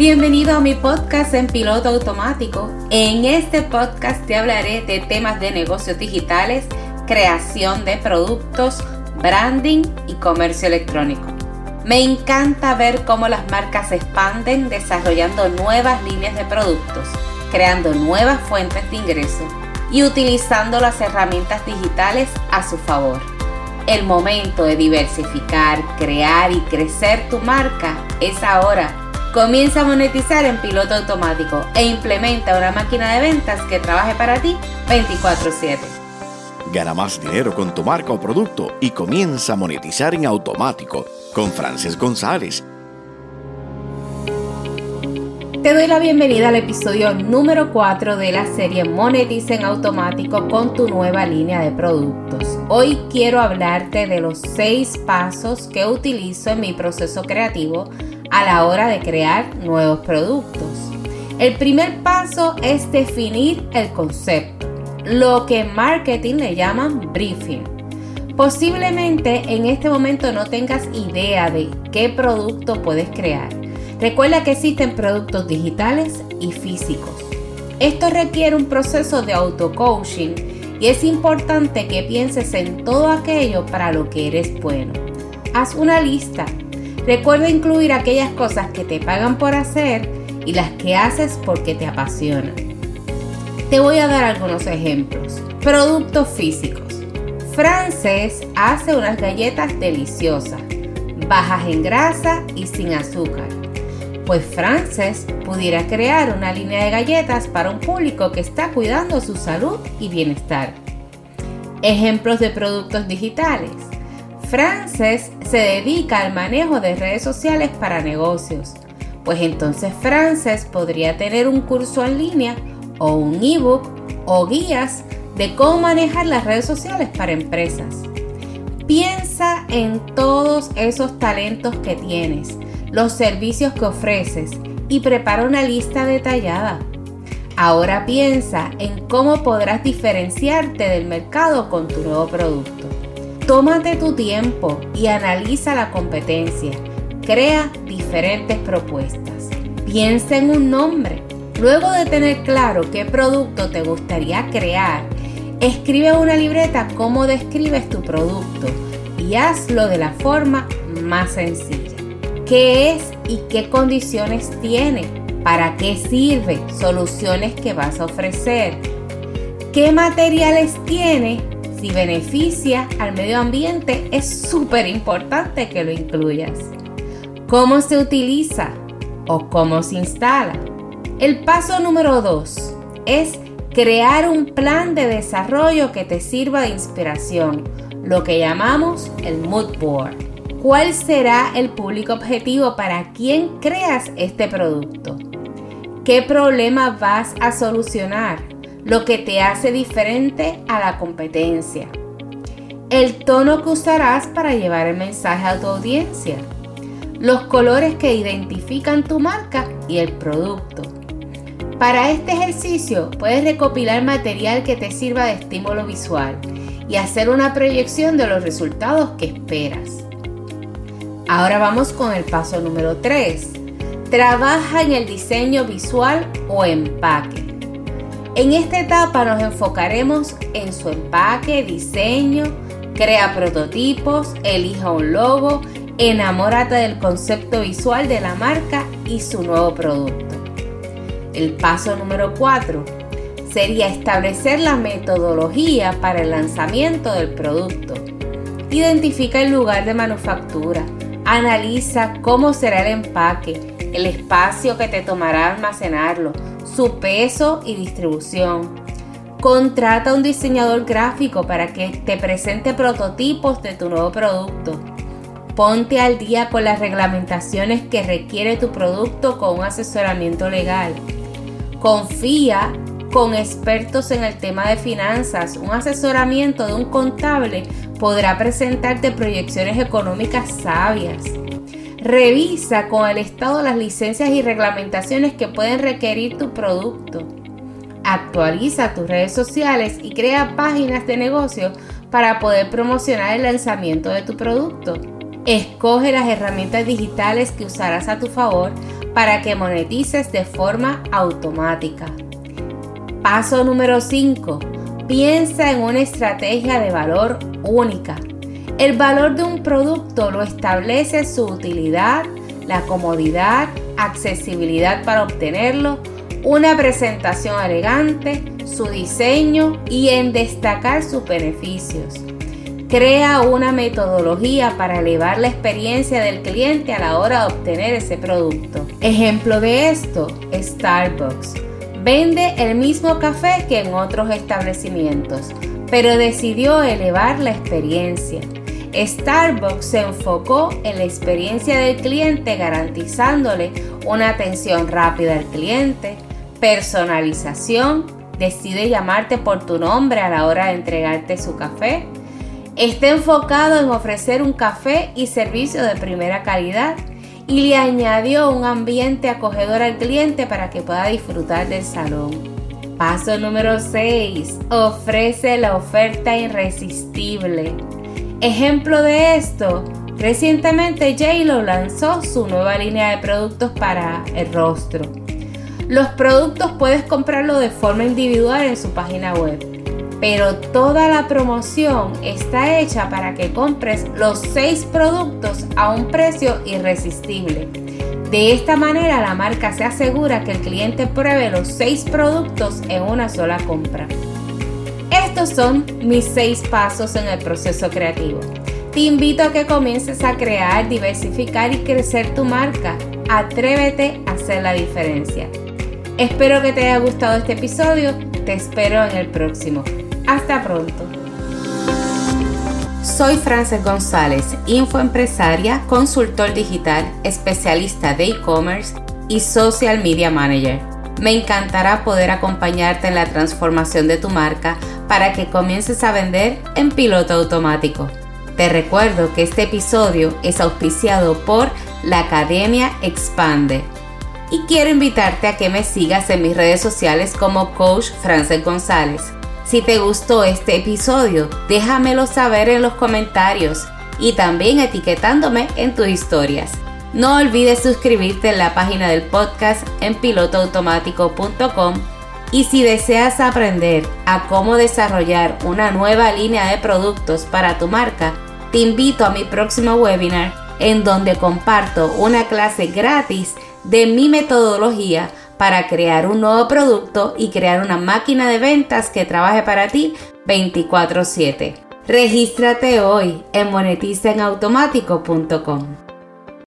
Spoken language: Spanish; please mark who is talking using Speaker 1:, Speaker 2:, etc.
Speaker 1: Bienvenido a mi podcast en piloto automático. En este podcast te hablaré de temas de negocios digitales, creación de productos, branding y comercio electrónico. Me encanta ver cómo las marcas se expanden desarrollando nuevas líneas de productos, creando nuevas fuentes de ingreso y utilizando las herramientas digitales a su favor. El momento de diversificar, crear y crecer tu marca es ahora Comienza a monetizar en piloto automático e implementa una máquina de ventas que trabaje para ti 24/7.
Speaker 2: Gana más dinero con tu marca o producto y comienza a monetizar en automático con Frances González.
Speaker 1: Te doy la bienvenida al episodio número 4 de la serie Monetiza en automático con tu nueva línea de productos. Hoy quiero hablarte de los 6 pasos que utilizo en mi proceso creativo a la hora de crear nuevos productos. El primer paso es definir el concepto, lo que en marketing le llaman briefing. Posiblemente en este momento no tengas idea de qué producto puedes crear. Recuerda que existen productos digitales y físicos. Esto requiere un proceso de auto-coaching y es importante que pienses en todo aquello para lo que eres bueno. Haz una lista Recuerda incluir aquellas cosas que te pagan por hacer y las que haces porque te apasionan. Te voy a dar algunos ejemplos. Productos físicos. Frances hace unas galletas deliciosas, bajas en grasa y sin azúcar. Pues Frances pudiera crear una línea de galletas para un público que está cuidando su salud y bienestar. Ejemplos de productos digitales. Frances se dedica al manejo de redes sociales para negocios. Pues entonces Frances podría tener un curso en línea o un ebook o guías de cómo manejar las redes sociales para empresas. Piensa en todos esos talentos que tienes, los servicios que ofreces y prepara una lista detallada. Ahora piensa en cómo podrás diferenciarte del mercado con tu nuevo producto. Tómate tu tiempo y analiza la competencia. Crea diferentes propuestas. Piensa en un nombre. Luego de tener claro qué producto te gustaría crear, escribe una libreta cómo describes tu producto y hazlo de la forma más sencilla. ¿Qué es y qué condiciones tiene? ¿Para qué sirve? Soluciones que vas a ofrecer. ¿Qué materiales tiene si beneficia al medio ambiente, es súper importante que lo incluyas. ¿Cómo se utiliza o cómo se instala? El paso número 2 es crear un plan de desarrollo que te sirva de inspiración, lo que llamamos el mood board. ¿Cuál será el público objetivo para quien creas este producto? ¿Qué problema vas a solucionar? Lo que te hace diferente a la competencia. El tono que usarás para llevar el mensaje a tu audiencia. Los colores que identifican tu marca y el producto. Para este ejercicio puedes recopilar material que te sirva de estímulo visual y hacer una proyección de los resultados que esperas. Ahora vamos con el paso número 3. Trabaja en el diseño visual o empaque. En esta etapa nos enfocaremos en su empaque, diseño, crea prototipos, elija un logo, enamórate del concepto visual de la marca y su nuevo producto. El paso número 4 sería establecer la metodología para el lanzamiento del producto. Identifica el lugar de manufactura, analiza cómo será el empaque, el espacio que te tomará almacenarlo, su peso y distribución. Contrata un diseñador gráfico para que te presente prototipos de tu nuevo producto. Ponte al día con las reglamentaciones que requiere tu producto con un asesoramiento legal. Confía con expertos en el tema de finanzas. Un asesoramiento de un contable podrá presentarte proyecciones económicas sabias. Revisa con el Estado las licencias y reglamentaciones que pueden requerir tu producto. Actualiza tus redes sociales y crea páginas de negocio para poder promocionar el lanzamiento de tu producto. Escoge las herramientas digitales que usarás a tu favor para que monetices de forma automática. Paso número 5. Piensa en una estrategia de valor única. El valor de un producto lo establece su utilidad, la comodidad, accesibilidad para obtenerlo, una presentación elegante, su diseño y en destacar sus beneficios. Crea una metodología para elevar la experiencia del cliente a la hora de obtener ese producto. Ejemplo de esto, Starbucks. Vende el mismo café que en otros establecimientos, pero decidió elevar la experiencia. Starbucks se enfocó en la experiencia del cliente garantizándole una atención rápida al cliente, personalización, decide llamarte por tu nombre a la hora de entregarte su café. Está enfocado en ofrecer un café y servicio de primera calidad y le añadió un ambiente acogedor al cliente para que pueda disfrutar del salón. Paso número 6. Ofrece la oferta irresistible. Ejemplo de esto, recientemente JLo lanzó su nueva línea de productos para el rostro. Los productos puedes comprarlo de forma individual en su página web, pero toda la promoción está hecha para que compres los 6 productos a un precio irresistible. De esta manera la marca se asegura que el cliente pruebe los 6 productos en una sola compra. Estos son mis 6 pasos en el proceso creativo. Te invito a que comiences a crear, diversificar y crecer tu marca. Atrévete a hacer la diferencia. Espero que te haya gustado este episodio. Te espero en el próximo. Hasta pronto. Soy Frances González, infoempresaria, consultor digital, especialista de e-commerce y social media manager. Me encantará poder acompañarte en la transformación de tu marca para que comiences a vender en piloto automático. Te recuerdo que este episodio es auspiciado por la Academia Expande y quiero invitarte a que me sigas en mis redes sociales como Coach Frances González. Si te gustó este episodio, déjamelo saber en los comentarios y también etiquetándome en tus historias. No olvides suscribirte en la página del podcast en pilotoautomático.com y si deseas aprender a cómo desarrollar una nueva línea de productos para tu marca, te invito a mi próximo webinar en donde comparto una clase gratis de mi metodología para crear un nuevo producto y crear una máquina de ventas que trabaje para ti 24/7. Regístrate hoy en monetizaenautomático.com.